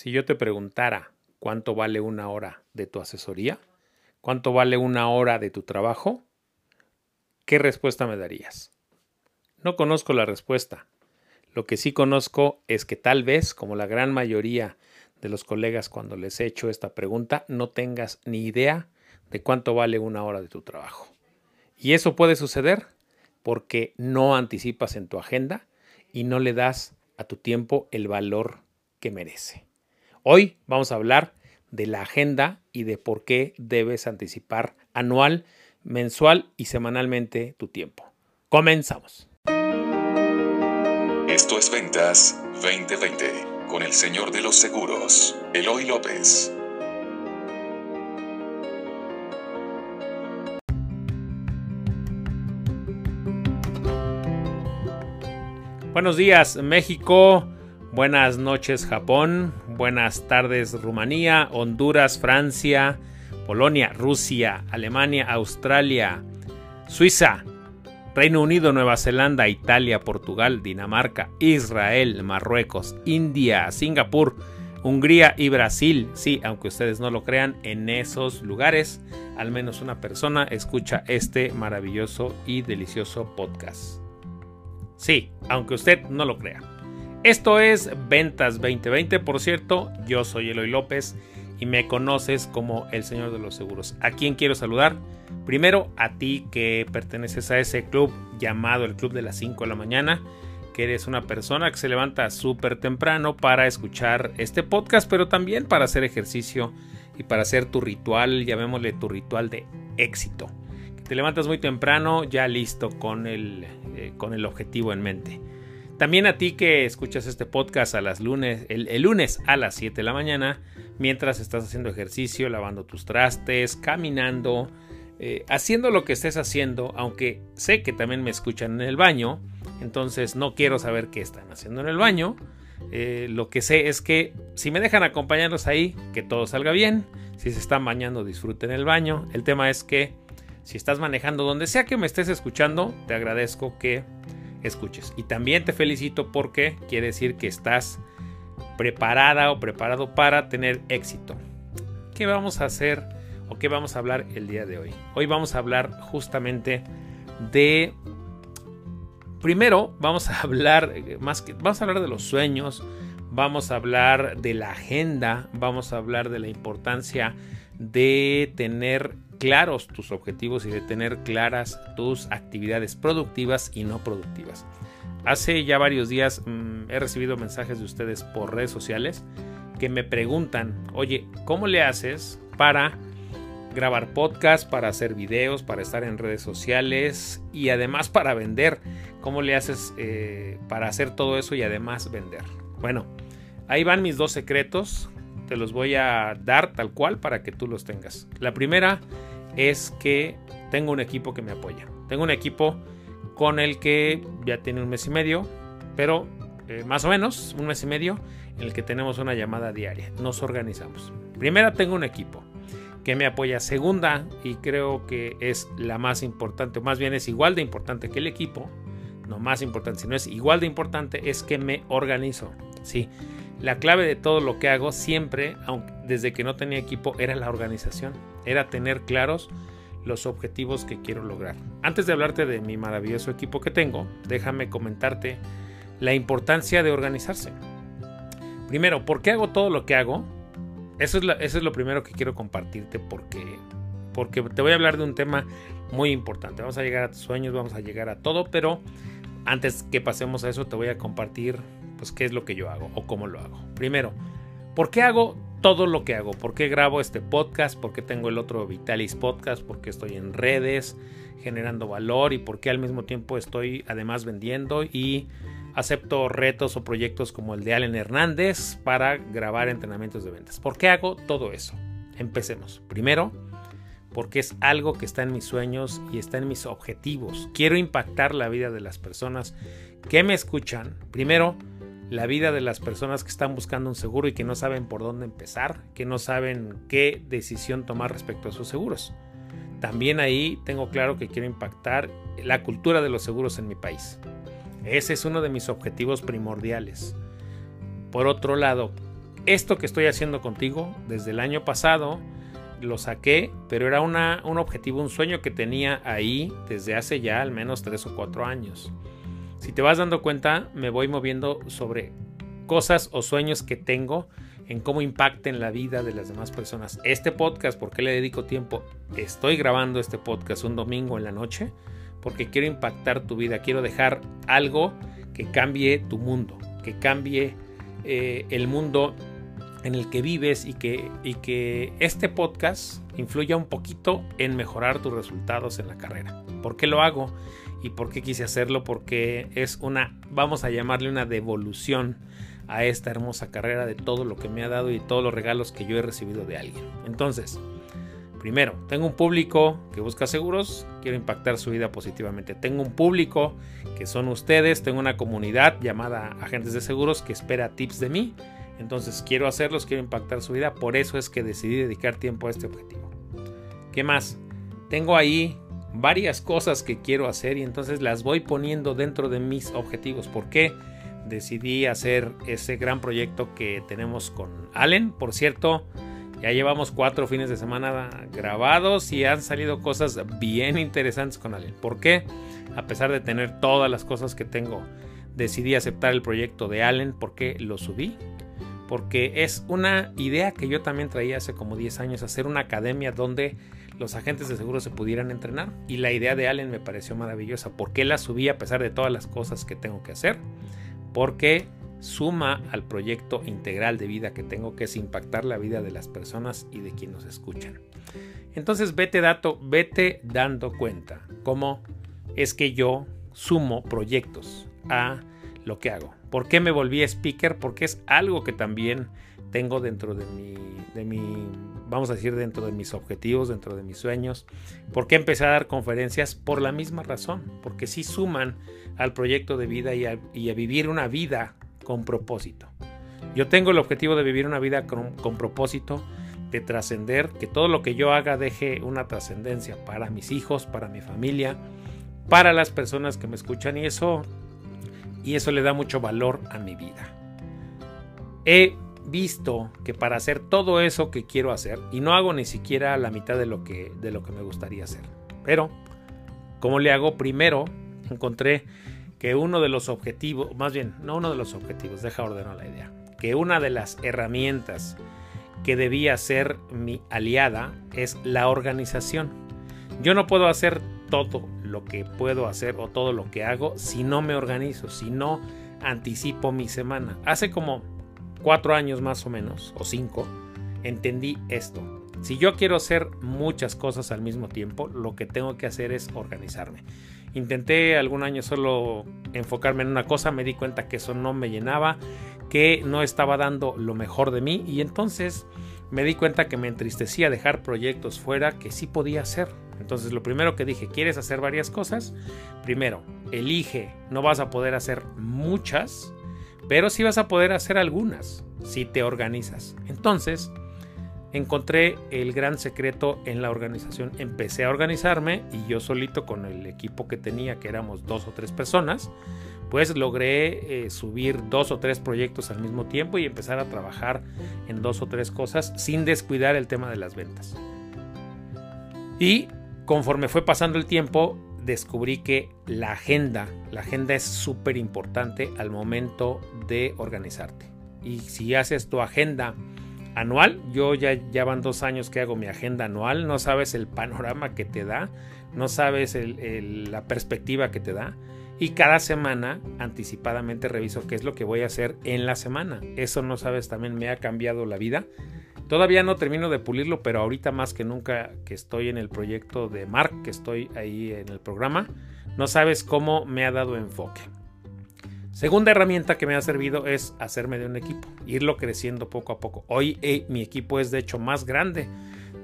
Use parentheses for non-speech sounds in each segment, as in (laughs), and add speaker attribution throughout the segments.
Speaker 1: Si yo te preguntara cuánto vale una hora de tu asesoría, cuánto vale una hora de tu trabajo, ¿qué respuesta me darías? No conozco la respuesta. Lo que sí conozco es que tal vez, como la gran mayoría de los colegas cuando les he hecho esta pregunta, no tengas ni idea de cuánto vale una hora de tu trabajo. Y eso puede suceder porque no anticipas en tu agenda y no le das a tu tiempo el valor que merece. Hoy vamos a hablar de la agenda y de por qué debes anticipar anual, mensual y semanalmente tu tiempo. Comenzamos.
Speaker 2: Esto es Ventas 2020 con el señor de los seguros, Eloy López.
Speaker 1: Buenos días México, buenas noches Japón, buenas tardes Rumanía, Honduras, Francia, Polonia, Rusia, Alemania, Australia, Suiza, Reino Unido, Nueva Zelanda, Italia, Portugal, Dinamarca, Israel, Marruecos, India, Singapur, Hungría y Brasil. Sí, aunque ustedes no lo crean, en esos lugares al menos una persona escucha este maravilloso y delicioso podcast. Sí, aunque usted no lo crea. Esto es Ventas 2020, por cierto, yo soy Eloy López y me conoces como el Señor de los Seguros. ¿A quién quiero saludar? Primero a ti que perteneces a ese club llamado el Club de las 5 de la mañana, que eres una persona que se levanta súper temprano para escuchar este podcast, pero también para hacer ejercicio y para hacer tu ritual, llamémosle tu ritual de éxito. Te levantas muy temprano, ya listo con el, eh, con el objetivo en mente. También a ti que escuchas este podcast a las lunes, el, lunes a las 7 de la mañana, mientras estás haciendo ejercicio, lavando tus trastes, caminando, eh, haciendo lo que estés haciendo, aunque sé que también me escuchan en el baño, entonces no quiero saber qué están haciendo en el baño. Eh, lo que sé es que si me dejan acompañarlos ahí, que todo salga bien. Si se están bañando, disfruten el baño. El tema es que si estás manejando donde sea que me estés escuchando, te agradezco que escuches. Y también te felicito porque quiere decir que estás preparada o preparado para tener éxito. ¿Qué vamos a hacer o qué vamos a hablar el día de hoy? Hoy vamos a hablar justamente de... Primero vamos a hablar más que vamos a hablar de los sueños, vamos a hablar de la agenda, vamos a hablar de la importancia de tener claros tus objetivos y de tener claras tus actividades productivas y no productivas. Hace ya varios días mm, he recibido mensajes de ustedes por redes sociales que me preguntan, oye, ¿cómo le haces para grabar podcast, para hacer videos, para estar en redes sociales y además para vender? ¿Cómo le haces eh, para hacer todo eso y además vender? Bueno, ahí van mis dos secretos te los voy a dar tal cual para que tú los tengas. La primera es que tengo un equipo que me apoya. Tengo un equipo con el que ya tiene un mes y medio, pero eh, más o menos un mes y medio en el que tenemos una llamada diaria. Nos organizamos. Primera, tengo un equipo que me apoya. Segunda, y creo que es la más importante, o más bien es igual de importante que el equipo, no más importante, sino es igual de importante, es que me organizo. Sí, la clave de todo lo que hago siempre, aunque desde que no tenía equipo, era la organización, era tener claros los objetivos que quiero lograr. Antes de hablarte de mi maravilloso equipo que tengo, déjame comentarte la importancia de organizarse. Primero, ¿por qué hago todo lo que hago? Eso es, eso es lo primero que quiero compartirte porque, porque te voy a hablar de un tema muy importante. Vamos a llegar a tus sueños, vamos a llegar a todo, pero antes que pasemos a eso te voy a compartir pues qué es lo que yo hago o cómo lo hago. Primero, ¿por qué hago todo lo que hago? ¿Por qué grabo este podcast? ¿Por qué tengo el otro Vitalis Podcast? ¿Por qué estoy en redes generando valor? ¿Y por qué al mismo tiempo estoy además vendiendo y acepto retos o proyectos como el de Allen Hernández para grabar entrenamientos de ventas? ¿Por qué hago todo eso? Empecemos. Primero, porque es algo que está en mis sueños y está en mis objetivos. Quiero impactar la vida de las personas que me escuchan. Primero, la vida de las personas que están buscando un seguro y que no saben por dónde empezar, que no saben qué decisión tomar respecto a sus seguros. También ahí tengo claro que quiero impactar la cultura de los seguros en mi país. Ese es uno de mis objetivos primordiales. Por otro lado, esto que estoy haciendo contigo desde el año pasado lo saqué, pero era un objetivo, un sueño que tenía ahí desde hace ya al menos 3 o 4 años. Si te vas dando cuenta, me voy moviendo sobre cosas o sueños que tengo en cómo impacten la vida de las demás personas. Este podcast, ¿por qué le dedico tiempo? Estoy grabando este podcast un domingo en la noche porque quiero impactar tu vida, quiero dejar algo que cambie tu mundo, que cambie eh, el mundo en el que vives y que, y que este podcast influya un poquito en mejorar tus resultados en la carrera. ¿Por qué lo hago? ¿Y por qué quise hacerlo? Porque es una, vamos a llamarle una devolución a esta hermosa carrera de todo lo que me ha dado y todos los regalos que yo he recibido de alguien. Entonces, primero, tengo un público que busca seguros, quiero impactar su vida positivamente. Tengo un público que son ustedes, tengo una comunidad llamada Agentes de Seguros que espera tips de mí entonces quiero hacerlos, quiero impactar su vida, por eso es que decidí dedicar tiempo a este objetivo. ¿Qué más? Tengo ahí varias cosas que quiero hacer y entonces las voy poniendo dentro de mis objetivos. ¿Por qué? Decidí hacer ese gran proyecto que tenemos con Allen. Por cierto, ya llevamos cuatro fines de semana grabados y han salido cosas bien interesantes con Allen. ¿Por qué? A pesar de tener todas las cosas que tengo, decidí aceptar el proyecto de Allen porque lo subí porque es una idea que yo también traía hace como 10 años, hacer una academia donde los agentes de seguro se pudieran entrenar. Y la idea de Allen me pareció maravillosa. ¿Por qué la subí a pesar de todas las cosas que tengo que hacer? Porque suma al proyecto integral de vida que tengo, que es impactar la vida de las personas y de quienes nos escuchan. Entonces vete, dato, vete dando cuenta cómo es que yo sumo proyectos a lo que hago. ¿Por qué me volví speaker? Porque es algo que también tengo dentro de mi, de mi, vamos a decir, dentro de mis objetivos, dentro de mis sueños. ¿Por qué empecé a dar conferencias? Por la misma razón, porque sí suman al proyecto de vida y a, vivir una vida con propósito. Yo tengo el objetivo de vivir una vida con, con propósito, de trascender, que todo lo que yo haga deje una trascendencia para mis hijos, para mi familia, para las personas que me escuchan y eso y eso le da mucho valor a mi vida. He visto que para hacer todo eso que quiero hacer, y no hago ni siquiera la mitad de lo que, de lo que me gustaría hacer, pero ¿cómo le hago? Primero encontré que uno de los objetivos, más bien, no uno de los objetivos, deja ordenar la idea, que una de las herramientas que debía ser mi aliada es la organización. Yo no puedo hacer todo lo que puedo hacer o todo lo que hago si no me organizo, si no anticipo mi semana. Hace como cuatro años más o menos, o cinco, entendí esto. Si yo quiero hacer muchas cosas al mismo tiempo, lo que tengo que hacer es organizarme. Intenté algún año solo enfocarme en una cosa, me di cuenta que eso no me llenaba, que no estaba dando lo mejor de mí y entonces me di cuenta que me entristecía dejar proyectos fuera que sí podía hacer. Entonces lo primero que dije, ¿quieres hacer varias cosas? Primero, elige, no vas a poder hacer muchas, pero sí vas a poder hacer algunas si te organizas. Entonces, encontré el gran secreto en la organización. Empecé a organizarme y yo solito con el equipo que tenía, que éramos dos o tres personas, pues logré eh, subir dos o tres proyectos al mismo tiempo y empezar a trabajar en dos o tres cosas sin descuidar el tema de las ventas. Y conforme fue pasando el tiempo, descubrí que la agenda, la agenda es súper importante al momento de organizarte. Y si haces tu agenda anual, yo ya, ya van dos años que hago mi agenda anual, no sabes el panorama que te da, no sabes la perspectiva que te da. Y cada semana anticipadamente reviso qué es lo que voy a hacer en la semana. Eso no sabes, también me ha cambiado la vida Todavía no termino de pulirlo, pero ahorita más que nunca que estoy en el proyecto de Mark, que estoy ahí en el programa, no sabes cómo me ha dado enfoque. Segunda herramienta que me ha servido es hacerme de un equipo, irlo creciendo poco a poco. Hoy eh, mi equipo es de hecho más grande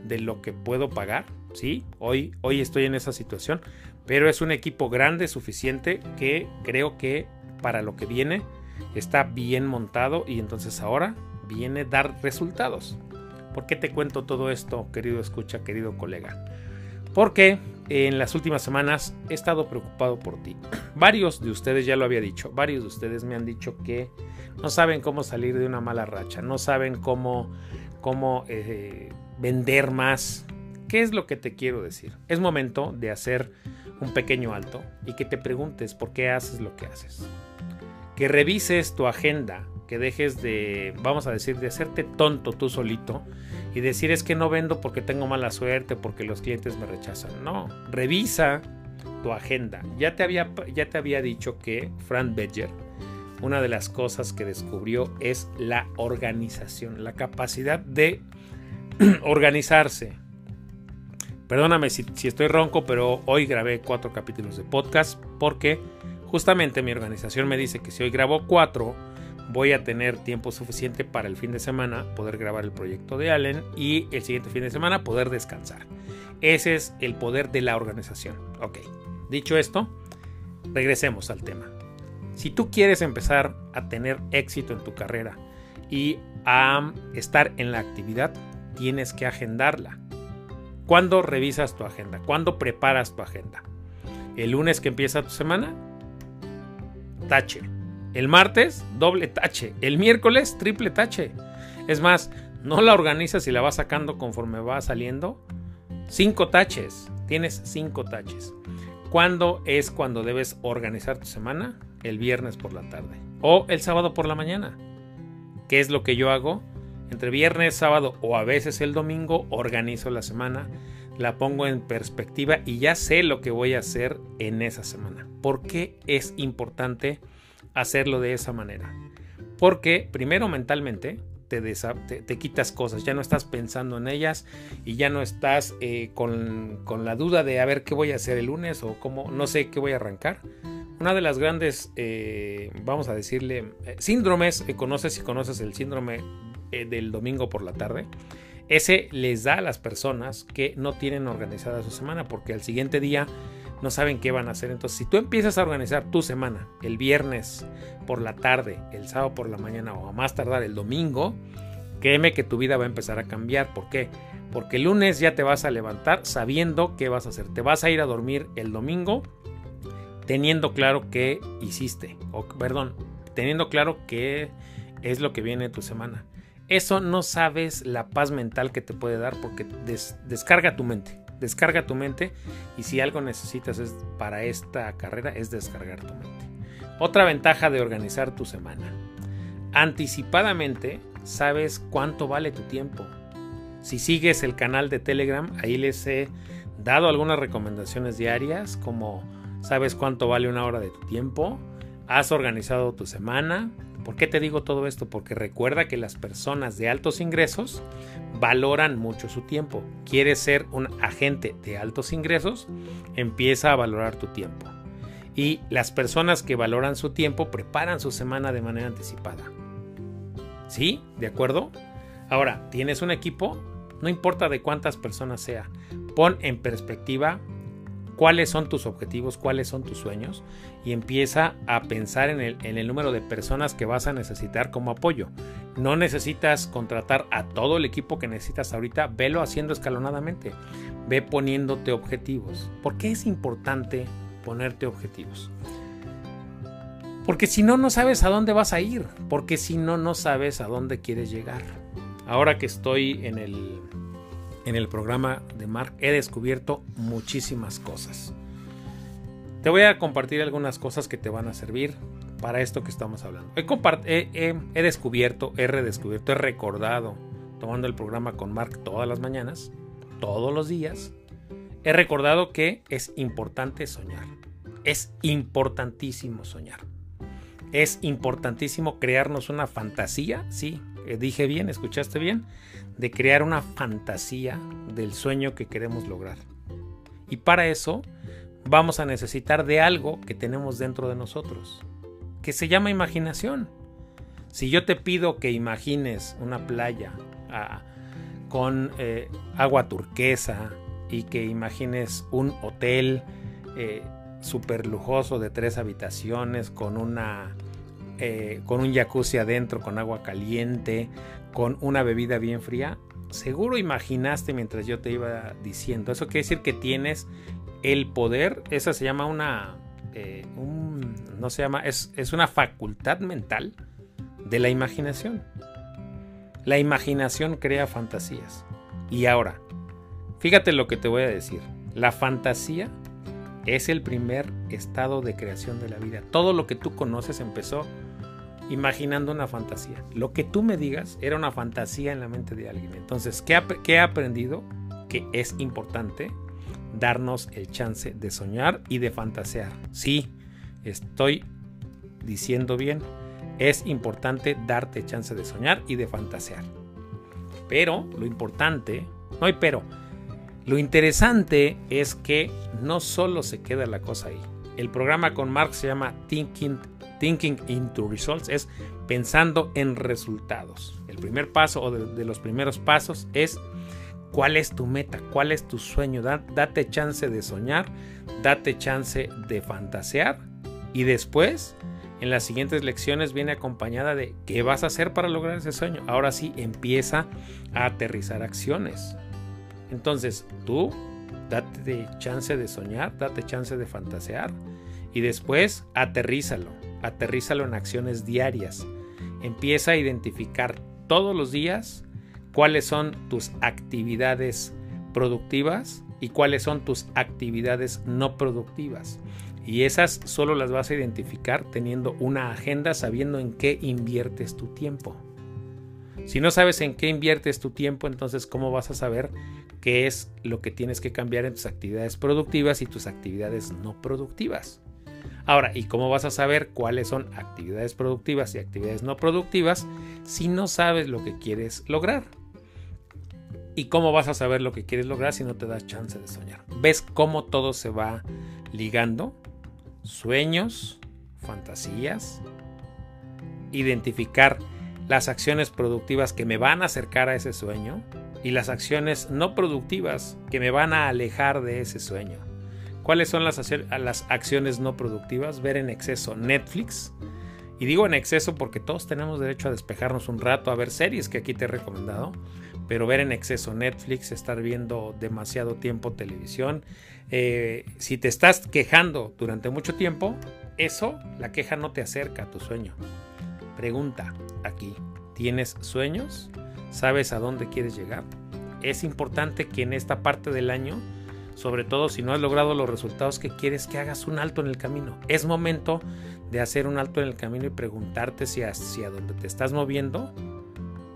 Speaker 1: de lo que puedo pagar, ¿sí? Hoy, hoy estoy en esa situación, pero es un equipo grande, suficiente, que creo que para lo que viene está bien montado y entonces ahora viene dar resultados. ¿Por qué te cuento todo esto, querido escucha, querido colega? Porque en las últimas semanas he estado preocupado por ti. Varios de ustedes ya lo había dicho, varios de ustedes me han dicho que no saben cómo salir de una mala racha, no saben cómo, cómo eh, vender más. ¿Qué es lo que te quiero decir? Es momento de hacer un pequeño alto y que te preguntes por qué haces lo que haces. Que revises tu agenda, que dejes de, vamos a decir, de hacerte tonto tú solito y decir es que no vendo porque tengo mala suerte, porque los clientes me rechazan. No, revisa tu agenda. Ya te había, ya te había dicho que Frank Bedger, una de las cosas que descubrió es la organización, la capacidad de (clears throat) organizarse. Perdóname si, si, estoy ronco, pero hoy grabé cuatro capítulos de podcast porque justamente mi organización me dice que si hoy grabo cuatro, voy a tener tiempo suficiente para el fin de semana poder grabar el proyecto de Allen y el siguiente fin de semana poder descansar. Ese es el poder de la organización. Ok, dicho esto, regresemos al tema. Si tú quieres empezar a tener éxito en tu carrera y a estar en la actividad, tienes que agendarla. ¿Cuándo revisas tu agenda? ¿Cuándo preparas tu agenda? ¿El lunes que empieza tu semana? Tache el martes, doble tache. El miércoles, triple tache. Es más, no la organizas y la vas sacando conforme va saliendo. Cinco taches. Tienes cinco taches. ¿Cuándo es cuando debes organizar tu semana? El viernes por la tarde. O el sábado por la mañana. ¿Qué es lo que yo hago? Entre viernes, sábado o a veces el domingo organizo la semana, la pongo en perspectiva y ya sé lo que voy a hacer en esa semana. ¿Por qué es importante? Hacerlo de esa manera. Porque primero mentalmente te, te, quitas cosas, ya no estás pensando en ellas y ya no estás eh, con, la duda de a ver qué voy a hacer el lunes o cómo, no sé qué voy a arrancar. Una de las grandes, eh, vamos a decirle, eh, síndromes, conoces si conoces el síndrome del domingo por la tarde, ese les da a las personas que no tienen organizada su semana porque al siguiente día no saben qué van a hacer. Entonces, si tú empiezas a organizar tu semana el viernes por la tarde, el sábado por la mañana o a más tardar el domingo, créeme que tu vida va a empezar a cambiar. ¿Por qué? Porque el lunes ya te vas a levantar sabiendo qué vas a hacer. Te vas a ir a dormir el domingo teniendo claro qué hiciste. O, perdón, teniendo claro qué es lo que viene de tu semana. Eso no sabes la paz mental que te puede dar porque descarga tu mente. Descarga tu mente y si algo necesitas es, para esta carrera es descargar tu mente. Otra ventaja de organizar tu semana. Anticipadamente sabes cuánto vale tu tiempo. Si sigues el canal de Telegram, ahí les he dado algunas recomendaciones diarias como sabes cuánto vale una hora de tu tiempo, has organizado tu semana, ¿Por qué te digo todo esto? Porque recuerda que las personas de altos ingresos valoran mucho su tiempo. ¿Quieres ser un agente de altos ingresos? Empieza a valorar tu tiempo. Y las personas que valoran su tiempo preparan su semana de manera anticipada. ¿Sí? ¿De acuerdo? Ahora, ¿tienes un equipo? No importa de cuántas personas sea. Pon en perspectiva cuáles son tus objetivos, cuáles son tus sueños y empieza a pensar en el, número de personas que vas a necesitar como apoyo. No necesitas contratar a todo el equipo que necesitas ahorita, velo haciendo escalonadamente, ve poniéndote objetivos. ¿Por qué es importante ponerte objetivos? Porque si no, no sabes a dónde vas a ir, porque si no, no sabes a dónde quieres llegar. Ahora que estoy en el en el programa de Mark he descubierto muchísimas cosas. Te voy a compartir algunas cosas que te van a servir para esto que estamos hablando. He, descubierto, he redescubierto, he recordado, tomando el programa con Mark todas las mañanas, todos los días, he recordado que es importante soñar. Es importantísimo soñar. Es importantísimo crearnos una fantasía, sí, dije bien, escuchaste bien, de crear una fantasía del sueño que queremos lograr. Y para eso vamos a necesitar de algo que tenemos dentro de nosotros, que se llama imaginación. Si yo te pido que imagines una playa ah, con eh, agua turquesa y que imagines un hotel eh, súper lujoso de tres habitaciones con una eh, con un jacuzzi adentro, con agua caliente, con una bebida bien fría, seguro imaginaste mientras yo te iba diciendo. Eso quiere decir que tienes el poder, esa se llama una, eh, no se llama, es, es una facultad mental de la imaginación. La imaginación crea fantasías. Y ahora, fíjate lo que te voy a decir. La fantasía es el primer estado de creación de la vida. Todo lo que tú conoces empezó imaginando una fantasía. Lo que tú me digas era una fantasía en la mente de alguien. Entonces, ¿qué, he aprendido? Que es importante darnos el chance de soñar y de fantasear. Sí, estoy diciendo bien. Es importante darte chance de soñar y de fantasear. Pero lo importante, no hay pero, lo interesante es que no solo se queda la cosa ahí. El programa con Mark se llama Thinking Thinking into Results es pensando en resultados. El primer paso o de, los primeros pasos es cuál es tu meta, cuál es tu sueño. date chance de soñar, date chance de fantasear y después en las siguientes lecciones viene acompañada de qué vas a hacer para lograr ese sueño. Ahora sí empieza a aterrizar acciones. Entonces tú date chance de soñar, date chance de fantasear y después aterrízalo aterrízalo en acciones diarias. Empieza a identificar todos los días cuáles son tus actividades productivas y cuáles son tus actividades no productivas. Y esas solo las vas a identificar teniendo una agenda sabiendo en qué inviertes tu tiempo. Si no sabes en qué inviertes tu tiempo, entonces ¿cómo vas a saber qué es lo que tienes que cambiar en tus actividades productivas y tus actividades no productivas? Ahora, ¿y cómo vas a saber cuáles son actividades productivas y actividades no productivas si no sabes lo que quieres lograr? ¿Y cómo vas a saber lo que quieres lograr si no te das chance de soñar? ¿Ves cómo todo se va ligando? Sueños, fantasías, identificar las acciones productivas que me van a acercar a ese sueño y las acciones no productivas que me van a alejar de ese sueño. ¿Cuáles son las, acciones no productivas? Ver en exceso Netflix. Y digo en exceso porque todos tenemos derecho a despejarnos un rato, a ver series que aquí te he recomendado. Pero ver en exceso Netflix, estar viendo demasiado tiempo televisión. Eh, si te estás quejando durante mucho tiempo, eso, la queja no te acerca a tu sueño. Pregunta aquí, ¿tienes sueños? ¿Sabes a dónde quieres llegar? Es importante que en esta parte del año sobre todo si no has logrado los resultados que quieres, que hagas un alto en el camino. Es momento de hacer un alto en el camino y preguntarte si hacia donde te estás moviendo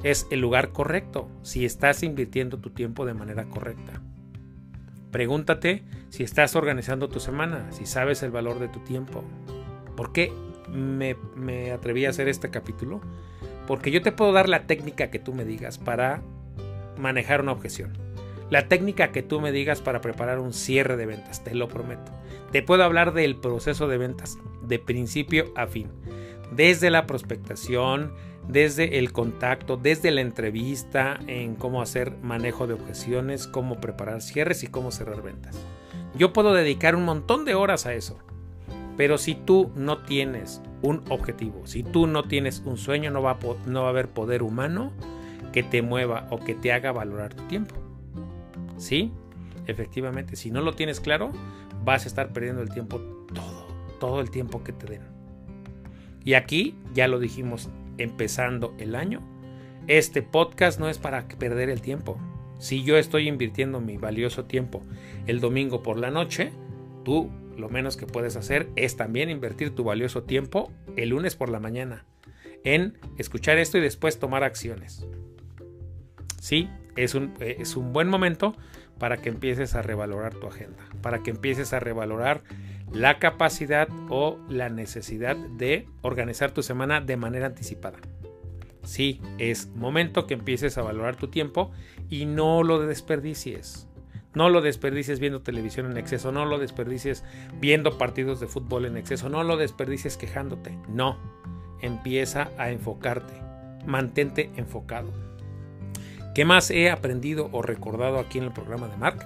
Speaker 1: es el lugar correcto, si estás invirtiendo tu tiempo de manera correcta. Pregúntate si estás organizando tu semana, si sabes el valor de tu tiempo. ¿Por qué me, me atreví a hacer este capítulo? Porque yo te puedo dar la técnica que tú me digas para manejar una objeción la técnica que tú me digas para preparar un cierre de ventas, te lo prometo. Te puedo hablar del proceso de ventas de principio a fin, desde la prospectación, desde el contacto, desde la entrevista, en cómo hacer manejo de objeciones, cómo preparar cierres y cómo cerrar ventas. Yo puedo dedicar un montón de horas a eso, pero si tú no tienes un objetivo, si tú no tienes un sueño, no va, a, no va a haber poder humano que te mueva o que te haga valorar tu tiempo. Sí, efectivamente, si no lo tienes claro, vas a estar perdiendo el tiempo todo, todo el tiempo que te den. Y aquí, ya lo dijimos, empezando el año, este podcast no es para perder el tiempo. Si yo estoy invirtiendo mi valioso tiempo el domingo por la noche, tú lo menos que puedes hacer es también invertir tu valioso tiempo el lunes por la mañana en escuchar esto y después tomar acciones. Sí, es un, es un buen momento para que empieces a revalorar tu agenda, para que empieces a revalorar la capacidad o la necesidad de organizar tu semana de manera anticipada. Sí, es momento que empieces a valorar tu tiempo y no lo desperdicies. No lo desperdicies viendo televisión en exceso, no lo desperdicies viendo partidos de fútbol en exceso, no lo desperdicies quejándote. No, empieza a enfocarte, mantente enfocado. ¿Qué más he aprendido o recordado aquí en el programa de Mark?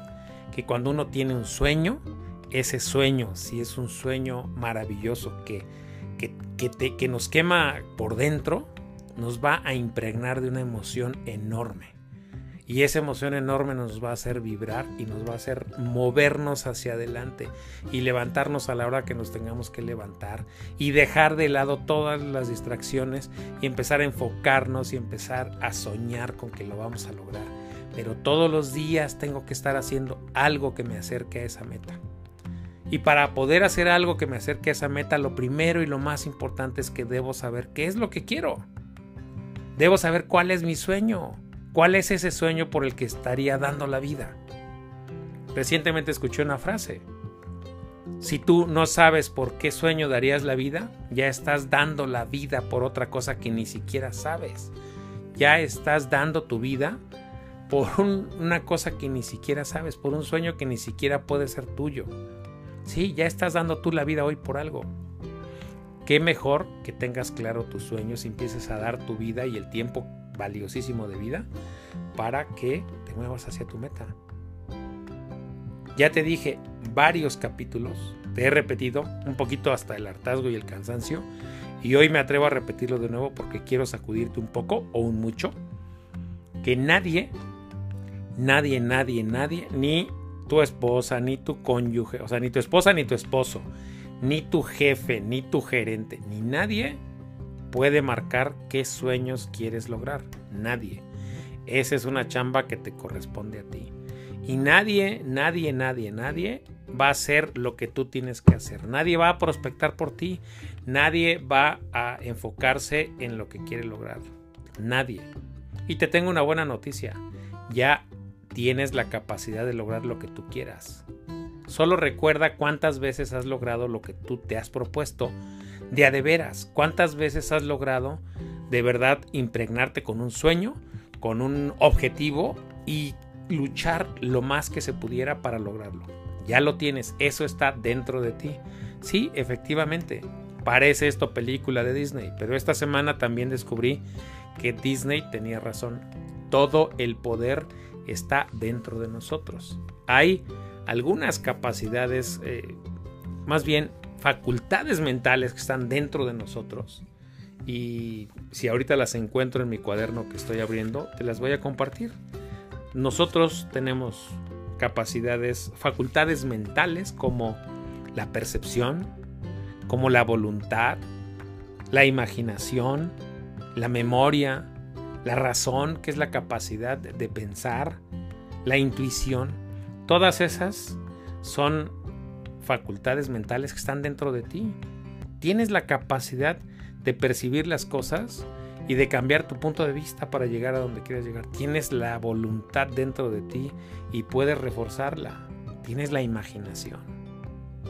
Speaker 1: Que cuando uno tiene un sueño, ese sueño, si es un sueño maravilloso que, que, que nos quema por dentro, nos va a impregnar de una emoción enorme. Y esa emoción enorme nos va a hacer vibrar y nos va a hacer movernos hacia adelante y levantarnos a la hora que nos tengamos que levantar y dejar de lado todas las distracciones y empezar a enfocarnos y empezar a soñar con que lo vamos a lograr. Pero todos los días tengo que estar haciendo algo que me acerque a esa meta. Y para poder hacer algo que me acerque a esa meta, lo primero y lo más importante es que debo saber qué es lo que quiero. Debo saber cuál es mi sueño. ¿Cuál es ese sueño por el que estaría dando la vida? Recientemente escuché una frase. Si tú no sabes por qué sueño darías la vida, ya estás dando la vida por otra cosa que ni siquiera sabes. Ya estás dando tu vida por una cosa que ni siquiera sabes, por un sueño que ni siquiera puede ser tuyo. Sí, ya estás dando tú la vida hoy por algo. Qué mejor que tengas claro tus sueños y empieces a dar tu vida y el tiempo valiosísimo de vida para que te muevas hacia tu meta. Ya te dije varios capítulos, te he repetido un poquito hasta el hartazgo y el cansancio, y hoy me atrevo a repetirlo de nuevo porque quiero sacudirte un poco o un mucho, que nadie, nadie, nadie, nadie, ni tu esposa, ni tu cónyuge, o sea, ni tu esposa, ni tu esposo, ni tu jefe, ni tu gerente, ni nadie puede marcar qué sueños quieres lograr. Nadie. Esa es una chamba que te corresponde a ti. Y nadie, nadie, nadie, nadie va a hacer lo que tú tienes que hacer. Nadie va a prospectar por ti. Nadie va a enfocarse en lo que quiere lograr. Nadie. Y te tengo una buena noticia. Ya tienes la capacidad de lograr lo que tú quieras. Solo recuerda cuántas veces has logrado lo que tú te has propuesto de a de veras. ¿Cuántas veces has logrado de verdad impregnarte con un sueño, con un objetivo y luchar lo más que se pudiera para lograrlo? Ya lo tienes, eso está dentro de ti. Sí, efectivamente, parece esto película de Disney, pero esta semana también descubrí que Disney tenía razón. Todo el poder está dentro de nosotros. Hay algunas capacidades, eh, más bien facultades mentales que están dentro de nosotros. Y si ahorita las encuentro en mi cuaderno que estoy abriendo, te las voy a compartir. Nosotros tenemos capacidades, facultades mentales como la percepción, como la voluntad, la imaginación, la memoria, la razón, que es la capacidad de pensar, la intuición. Todas esas son facultades mentales que están dentro de ti. Tienes la capacidad de percibir las cosas y de cambiar tu punto de vista para llegar a donde quieres llegar. Tienes la voluntad dentro de ti y puedes reforzarla. Tienes la imaginación.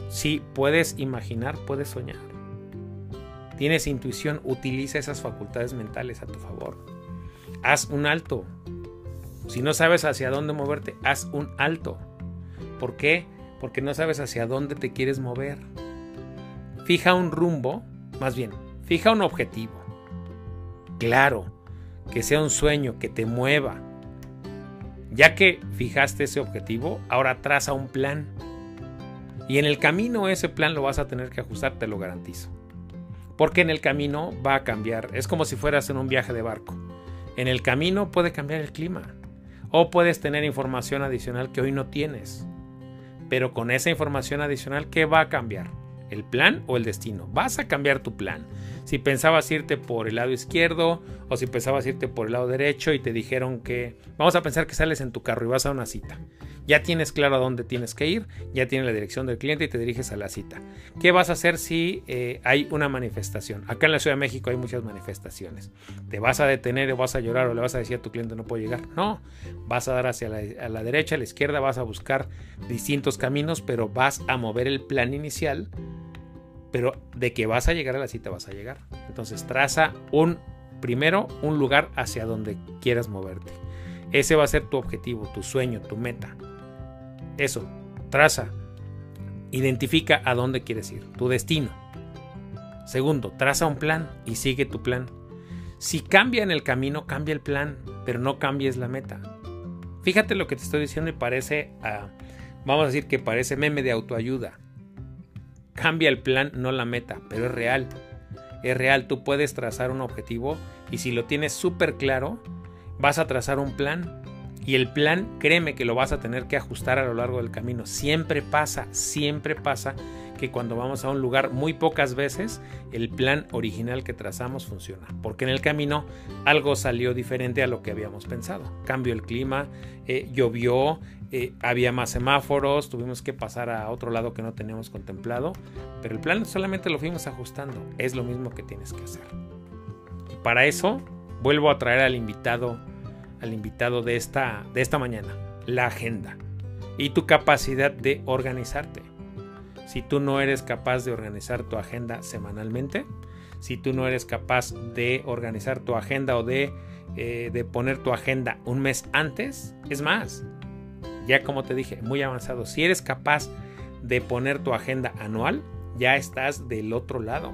Speaker 1: Si puedes imaginar, puedes soñar. Tienes intuición, utiliza esas facultades mentales a tu favor. Haz un alto. Si no sabes hacia dónde moverte, haz un alto. ¿Por qué? Porque no sabes hacia dónde te quieres mover. Fija un rumbo, más bien, fija un objetivo. Claro, que sea un sueño, que te mueva. Ya que fijaste ese objetivo, ahora traza un plan. Y en el camino ese plan lo vas a tener que ajustar, te lo garantizo. Porque en el camino va a cambiar. Es como si fueras en un viaje de barco. En el camino puede cambiar el clima. O puedes tener información adicional que hoy no tienes. Pero con esa información adicional, ¿qué va a cambiar? ¿El plan o el destino? Vas a cambiar tu plan. Si pensabas irte por el lado izquierdo o si pensabas irte por el lado derecho y te dijeron que vamos a pensar que sales en tu carro y vas a una cita. Ya tienes claro a dónde tienes que ir, ya tienes la dirección del cliente y te diriges a la cita. ¿Qué vas a hacer si eh, hay una manifestación? Acá en la Ciudad de México hay muchas manifestaciones. ¿Te vas a detener o vas a llorar o le vas a decir a tu cliente no puedo llegar? No, vas a dar hacia la, la derecha, a la izquierda, vas a buscar distintos caminos, pero vas a mover el plan inicial. Pero de que vas a llegar a la cita vas a llegar. Entonces traza un primero un lugar hacia donde quieras moverte. Ese va a ser tu objetivo, tu sueño, tu meta. Eso, traza. Identifica a dónde quieres ir, tu destino. Segundo, traza un plan y sigue tu plan. Si cambia en el camino, cambia el plan, pero no cambies la meta. Fíjate lo que te estoy diciendo y parece, vamos a decir que parece meme de autoayuda. Cambia el plan, no la meta, pero es real. Es real, tú puedes trazar un objetivo y si lo tienes súper claro, vas a trazar un plan Y el plan, créeme que lo vas a tener que ajustar a lo largo del camino. Siempre pasa, siempre pasa que cuando vamos a un lugar muy pocas veces el plan original que trazamos funciona. Porque en el camino algo salió diferente a lo que habíamos pensado. Cambió el clima, eh, llovió, eh, había más semáforos, tuvimos que pasar a otro lado que no teníamos contemplado. Pero el plan solamente lo fuimos ajustando. Es lo mismo que tienes que hacer. Y para eso vuelvo a traer al invitado, al invitado de esta, de esta mañana, la agenda y tu capacidad de organizarte si tú no eres capaz de organizar tu agenda semanalmente, si tú no eres capaz de organizar tu agenda o de, eh, de poner tu agenda un mes antes, es más, ya como te dije, muy avanzado, si eres capaz de poner tu agenda anual, ya estás del otro lado.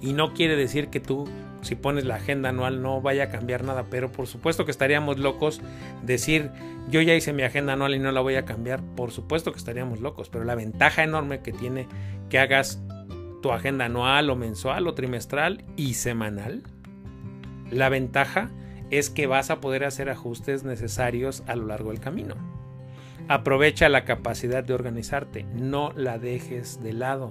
Speaker 1: Y no quiere decir que tú si pones la agenda anual no vaya a cambiar nada, pero por supuesto que estaríamos locos decir yo ya hice mi agenda anual y no la voy a cambiar, por supuesto que estaríamos locos, pero la ventaja enorme que tiene que hagas tu agenda anual o mensual o trimestral y semanal, la ventaja es que vas a poder hacer ajustes necesarios a lo largo del camino. Aprovecha la capacidad de organizarte, no la dejes de lado.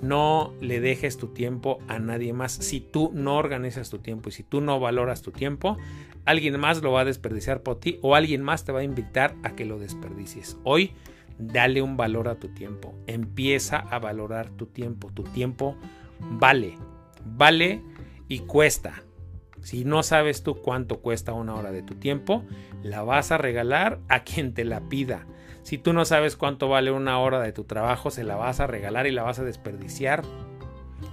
Speaker 1: No le dejes tu tiempo a nadie más. Si tú no organizas tu tiempo y si tú no valoras tu tiempo, alguien más lo va a desperdiciar por ti o alguien más te va a invitar a que lo desperdicies. Hoy, dale un valor a tu tiempo. Empieza a valorar tu tiempo. Tu tiempo vale. Vale y cuesta. Si no sabes tú cuánto cuesta una hora de tu tiempo, la vas a regalar a quien te la pida. Si tú no sabes cuánto vale una hora de tu trabajo, se la vas a regalar y la vas a desperdiciar.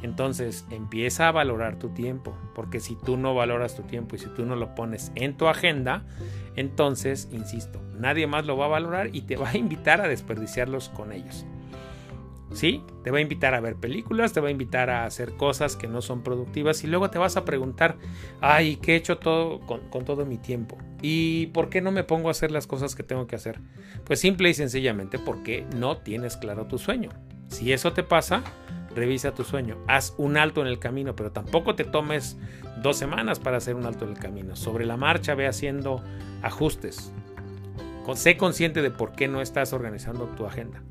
Speaker 1: Entonces empieza a valorar tu tiempo, porque si tú no valoras tu tiempo y si tú no lo pones en tu agenda, entonces, insisto, nadie más lo va a valorar y te va a invitar a desperdiciarlos con ellos. ¿Sí? Te va a invitar a ver películas, te va a invitar a hacer cosas que no son productivas y luego te vas a preguntar, ay, ¿qué he hecho todo con, con, todo mi tiempo? ¿Y por qué no me pongo a hacer las cosas que tengo que hacer? Pues simple y sencillamente porque no tienes claro tu sueño. Si eso te pasa, revisa tu sueño, haz un alto en el camino, pero tampoco te tomes dos semanas para hacer un alto en el camino. Sobre la marcha ve haciendo ajustes. Sé consciente de por qué no estás organizando tu agenda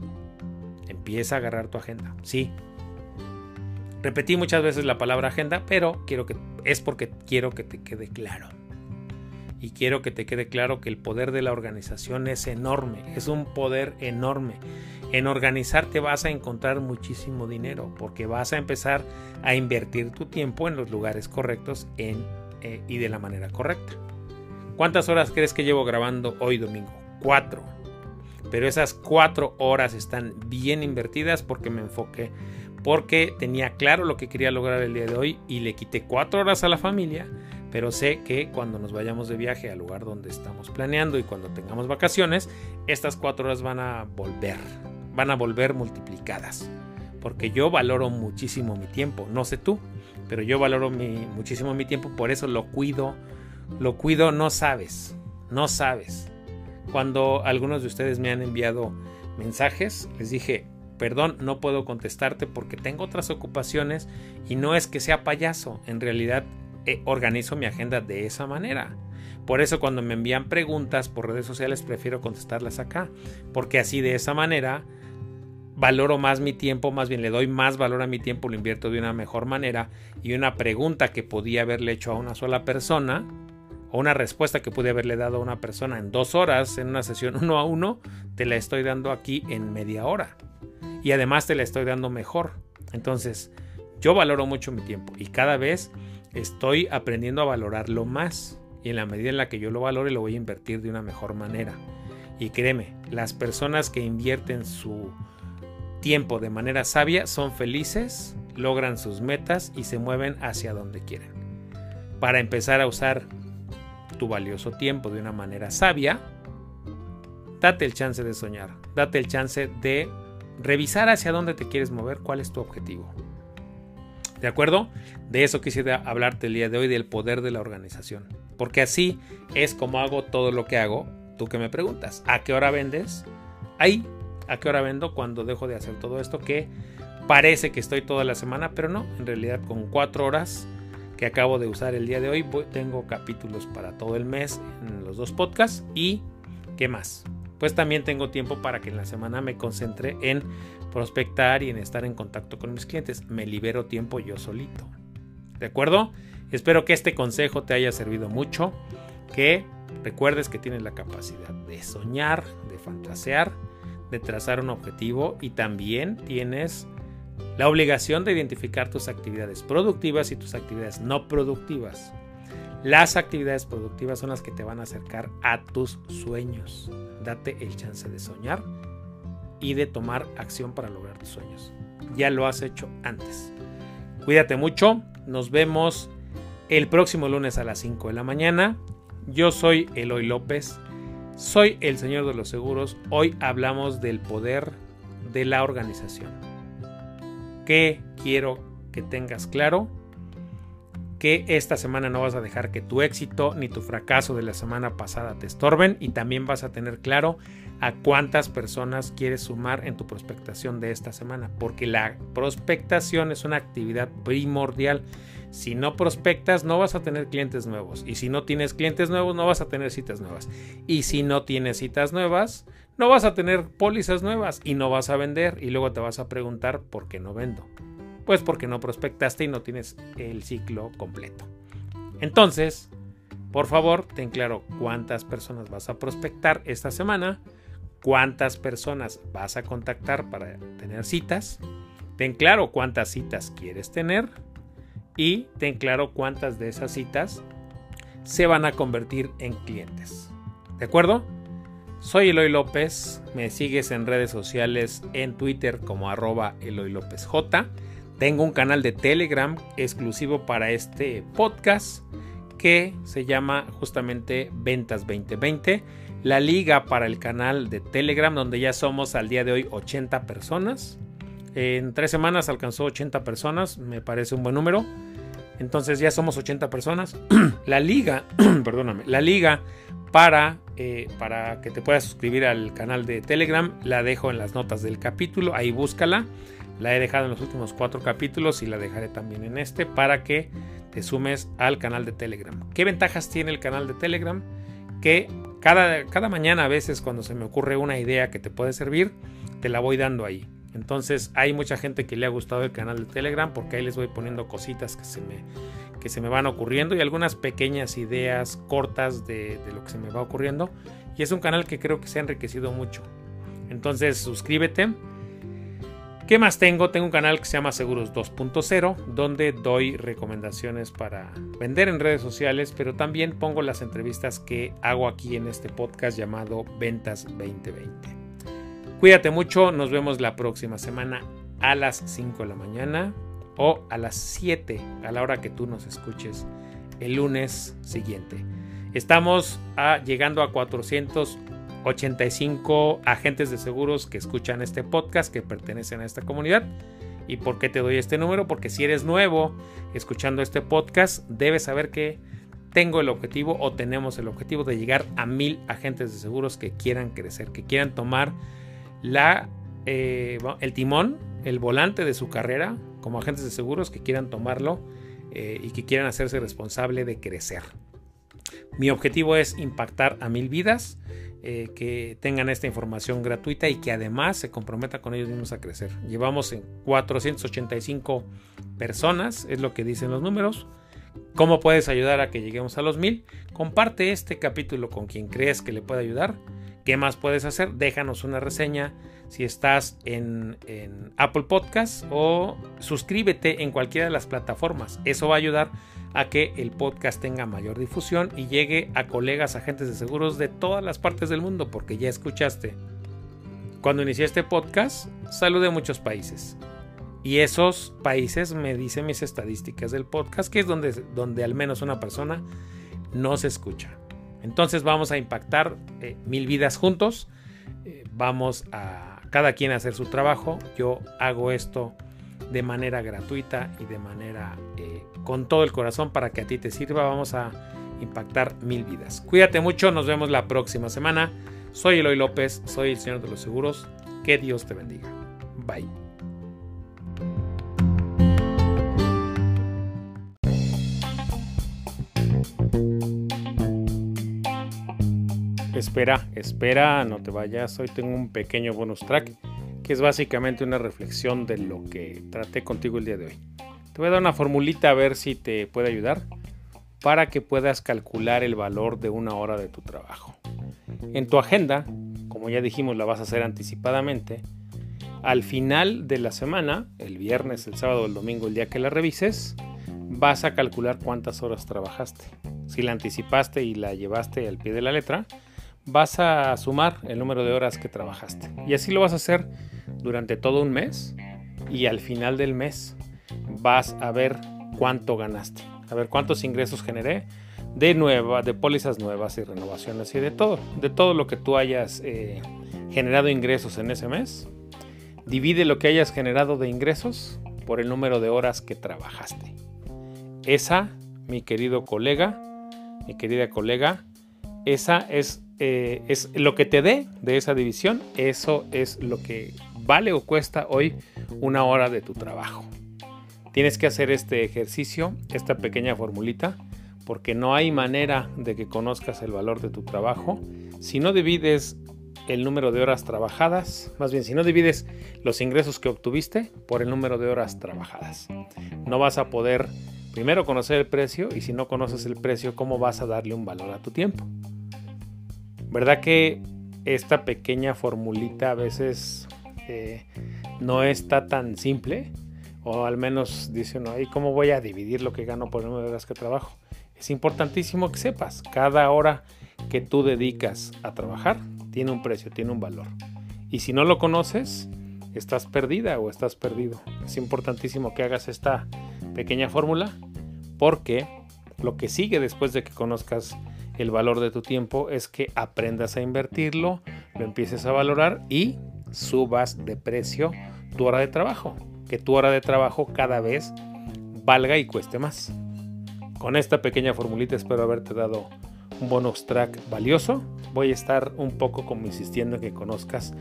Speaker 1: empieza a agarrar tu agenda. Sí. Repetí muchas veces la palabra agenda, pero quiero que es porque quiero que te quede claro. Y quiero que te quede claro que el poder de la organización es enorme, es un poder enorme. En organizarte vas a encontrar muchísimo dinero porque vas a empezar a invertir tu tiempo en los lugares correctos en, eh, y de la manera correcta. ¿Cuántas horas crees que llevo grabando hoy domingo? Cuatro pero esas cuatro horas están bien invertidas porque me enfoqué, porque tenía claro lo que quería lograr el día de hoy y le quité cuatro horas a la familia, pero sé que cuando nos vayamos de viaje al lugar donde estamos planeando y cuando tengamos vacaciones, estas cuatro horas van a volver, van a volver multiplicadas, porque yo valoro muchísimo mi tiempo, no sé tú, pero yo valoro muchísimo mi tiempo, por eso lo cuido, lo cuido, no sabes, no sabes. Cuando algunos de ustedes me han enviado mensajes, les dije, perdón, no puedo contestarte porque tengo otras ocupaciones y no es que sea payaso, en realidad eh, organizo mi agenda de esa manera. Por eso cuando me envían preguntas por redes sociales prefiero contestarlas acá, porque así de esa manera valoro más mi tiempo, más bien le doy más valor a mi tiempo, lo invierto de una mejor manera y una pregunta que podía haberle hecho a una sola persona, o una respuesta que pude haberle dado a una persona en dos horas en una sesión (laughs) uno a uno, te la estoy dando aquí en media hora. Y además te la estoy dando mejor. Entonces, yo valoro mucho mi tiempo y cada vez estoy aprendiendo a valorarlo más. Y en la medida en la que yo lo valore, lo voy a invertir de una mejor manera. Y créeme, las personas que invierten su tiempo de manera sabia son felices, logran sus metas y se mueven hacia donde quieren. Para empezar a usar tu valioso tiempo de una manera sabia, date el chance de soñar, date el chance de revisar hacia dónde te quieres mover, cuál es tu objetivo. ¿De acuerdo? De eso quisiera hablarte el día de hoy, del poder de la organización. Porque así es como hago todo lo que hago. Tú que me preguntas, ¿a qué hora vendes? Ahí, ¿a qué hora vendo cuando dejo de hacer todo esto? Que parece que estoy toda la semana, pero no, en realidad con cuatro horas que acabo de usar el día de hoy. Tengo capítulos para todo el mes en los dos podcasts y ¿qué más? Pues también tengo tiempo para que en la semana me concentre en prospectar y en estar en contacto con mis clientes. Me libero tiempo yo solito. ¿De acuerdo? Espero que este consejo te haya servido mucho, que recuerdes que tienes la capacidad de soñar, de fantasear, de trazar un objetivo y también tienes la obligación de identificar tus actividades productivas y tus actividades no productivas. Las actividades productivas son las que te van a acercar a tus sueños. Date el chance de soñar y de tomar acción para lograr tus sueños. Ya lo has hecho antes. Cuídate mucho. Nos vemos el próximo lunes a las 5 de la mañana. Yo soy Eloy López. Soy el señor de los seguros. Hoy hablamos del poder de la organización. ¿Qué quiero que tengas claro? Que esta semana no vas a dejar que tu éxito ni tu fracaso de la semana pasada te estorben y también vas a tener claro a cuántas personas quieres sumar en tu prospectación de esta semana, porque la prospectación es una actividad primordial. Si no prospectas, no vas a tener clientes nuevos. Y si no tienes clientes nuevos, no vas a tener citas nuevas. Y si no tienes citas nuevas, no vas a tener pólizas nuevas y no vas a vender y luego te vas a preguntar por qué no vendo. Pues porque no prospectaste y no tienes el ciclo completo. Entonces, por favor, ten claro cuántas personas vas a prospectar esta semana, cuántas personas vas a contactar para tener citas, ten claro cuántas citas quieres tener y ten claro cuántas de esas citas se van a convertir en clientes. ¿De acuerdo? Soy Eloy López, me sigues en redes sociales en Twitter como arroba Eloy López J. Tengo un canal de Telegram exclusivo para este podcast que se llama justamente Ventas 2020. La liga para el canal de Telegram donde ya somos al día de hoy 80 personas. En tres semanas alcanzó 80 personas, me parece un buen número. Entonces ya somos 80 personas. (clears throat) la liga, (clears throat) perdóname, la liga para, eh, para que te puedas suscribir al canal de Telegram la dejo en las notas del capítulo. Ahí búscala. La he dejado en los últimos cuatro capítulos y la dejaré también en este para que te sumes al canal de Telegram. ¿Qué ventajas tiene el canal de Telegram? Que cada, cada mañana a veces cuando se me ocurre una idea que te puede servir, te la voy dando ahí. Entonces hay mucha gente que le ha gustado el canal de Telegram porque ahí les voy poniendo cositas que se me, que se me van ocurriendo y algunas pequeñas ideas cortas de, de lo que se me va ocurriendo. Y es un canal que creo que se ha enriquecido mucho. Entonces suscríbete. ¿Qué más tengo? Tengo un canal que se llama Seguros 2.0, donde doy recomendaciones para vender en redes sociales, pero también pongo las entrevistas que hago aquí en este podcast llamado Ventas 2020. Cuídate mucho, nos vemos la próxima semana a las 5 de la mañana o a las 7 a la hora que tú nos escuches el lunes siguiente. Estamos ah, llegando a 485 agentes de seguros que escuchan este podcast, que pertenecen a esta comunidad. ¿Y por qué te doy este número? Porque si eres nuevo escuchando este podcast, debes saber que tengo el objetivo o tenemos el objetivo de llegar a mil agentes de seguros que quieran crecer, que quieran tomar la, eh, el timón, el volante de su carrera como agentes de seguros que quieran tomarlo eh, y que quieran hacerse responsable de crecer. Mi objetivo es impactar a mil vidas, eh, que tengan esta información gratuita y que además se comprometan con ellos mismos a crecer. Llevamos en 485 personas, es lo que dicen los números. ¿Cómo puedes ayudar a que lleguemos a los mil? Comparte este capítulo con quien crees que le puede ayudar ¿Qué más puedes hacer? Déjanos una reseña si estás en, Apple Podcast o suscríbete en cualquiera de las plataformas. Eso va a ayudar a que el podcast tenga mayor difusión y llegue a colegas agentes de seguros de todas las partes del mundo, porque ya escuchaste. Cuando inicié este podcast, saludé muchos países. Y esos países me dicen mis estadísticas del podcast, que es donde, donde al menos una persona no se escucha. Entonces vamos a impactar eh, mil vidas juntos. Eh, vamos a cada quien a hacer su trabajo. Yo hago esto de manera gratuita y de manera eh, con todo el corazón para que a ti te sirva. Vamos a impactar mil vidas. Cuídate mucho, nos vemos la próxima semana. Soy Eloy López, soy el Señor de los Seguros. Que Dios te bendiga. Bye. Espera, espera, no te vayas. Hoy tengo un pequeño bonus track que es básicamente una reflexión de lo que traté contigo el día de hoy. Te voy a dar una formulita a ver si te puede ayudar para que puedas calcular el valor de una hora de tu trabajo. En tu agenda, como ya dijimos, la vas a hacer anticipadamente. Al final de la semana, el viernes, el sábado, el domingo, el día que la revises, vas a calcular cuántas horas trabajaste. Si la anticipaste y la llevaste al pie de la letra, vas a sumar el número de horas que trabajaste. Y así lo vas a hacer durante todo un mes y al final del mes vas a ver cuánto ganaste, a ver cuántos ingresos generé de nueva, de pólizas nuevas y renovaciones y de todo, de todo lo que tú hayas eh, generado ingresos en ese mes. Divide lo que hayas generado de ingresos por el número de horas que trabajaste. Esa, mi querido colega, mi querida colega, esa es, eh, es lo que te dé de esa división, eso es lo que vale o cuesta hoy una hora de tu trabajo. Tienes que hacer este ejercicio, esta pequeña formulita, porque no hay manera de que conozcas el valor de tu trabajo si no divides el número de horas trabajadas, más bien si no divides los ingresos que obtuviste por el número de horas trabajadas. No vas a poder primero conocer el precio y si no conoces el precio, ¿cómo vas a darle un valor a tu tiempo? ¿Verdad que esta pequeña formulita a veces eh, no está tan simple? o al menos dice uno, ¿y cómo voy a dividir lo que gano por el número de horas que trabajo? Es importantísimo que sepas, cada hora que tú dedicas a trabajar tiene un precio, tiene un valor. Y si no lo conoces, estás perdida o estás perdido. Es importantísimo que hagas esta pequeña fórmula porque lo que sigue después de que conozcas el valor de tu tiempo es que aprendas a invertirlo, lo empieces a valorar y subas de precio tu hora de trabajo que tu hora de trabajo cada vez valga y cueste más. Con esta pequeña formulita espero haberte dado un bonus track valioso. Voy a estar un poco como insistiendo en que conozcas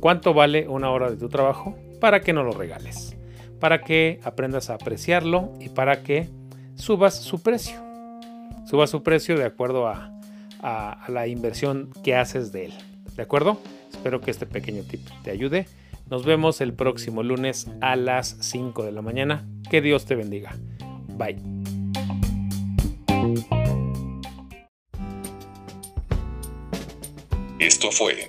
Speaker 1: cuánto vale una hora de tu trabajo para que no lo regales, para que aprendas a apreciarlo y para que subas su precio. Subas su precio de acuerdo a, a la inversión que haces de él. ¿De acuerdo? Espero que este pequeño tip te ayude. Nos vemos el próximo lunes a las 5 de la mañana. Que Dios te bendiga. Bye.
Speaker 2: Esto fue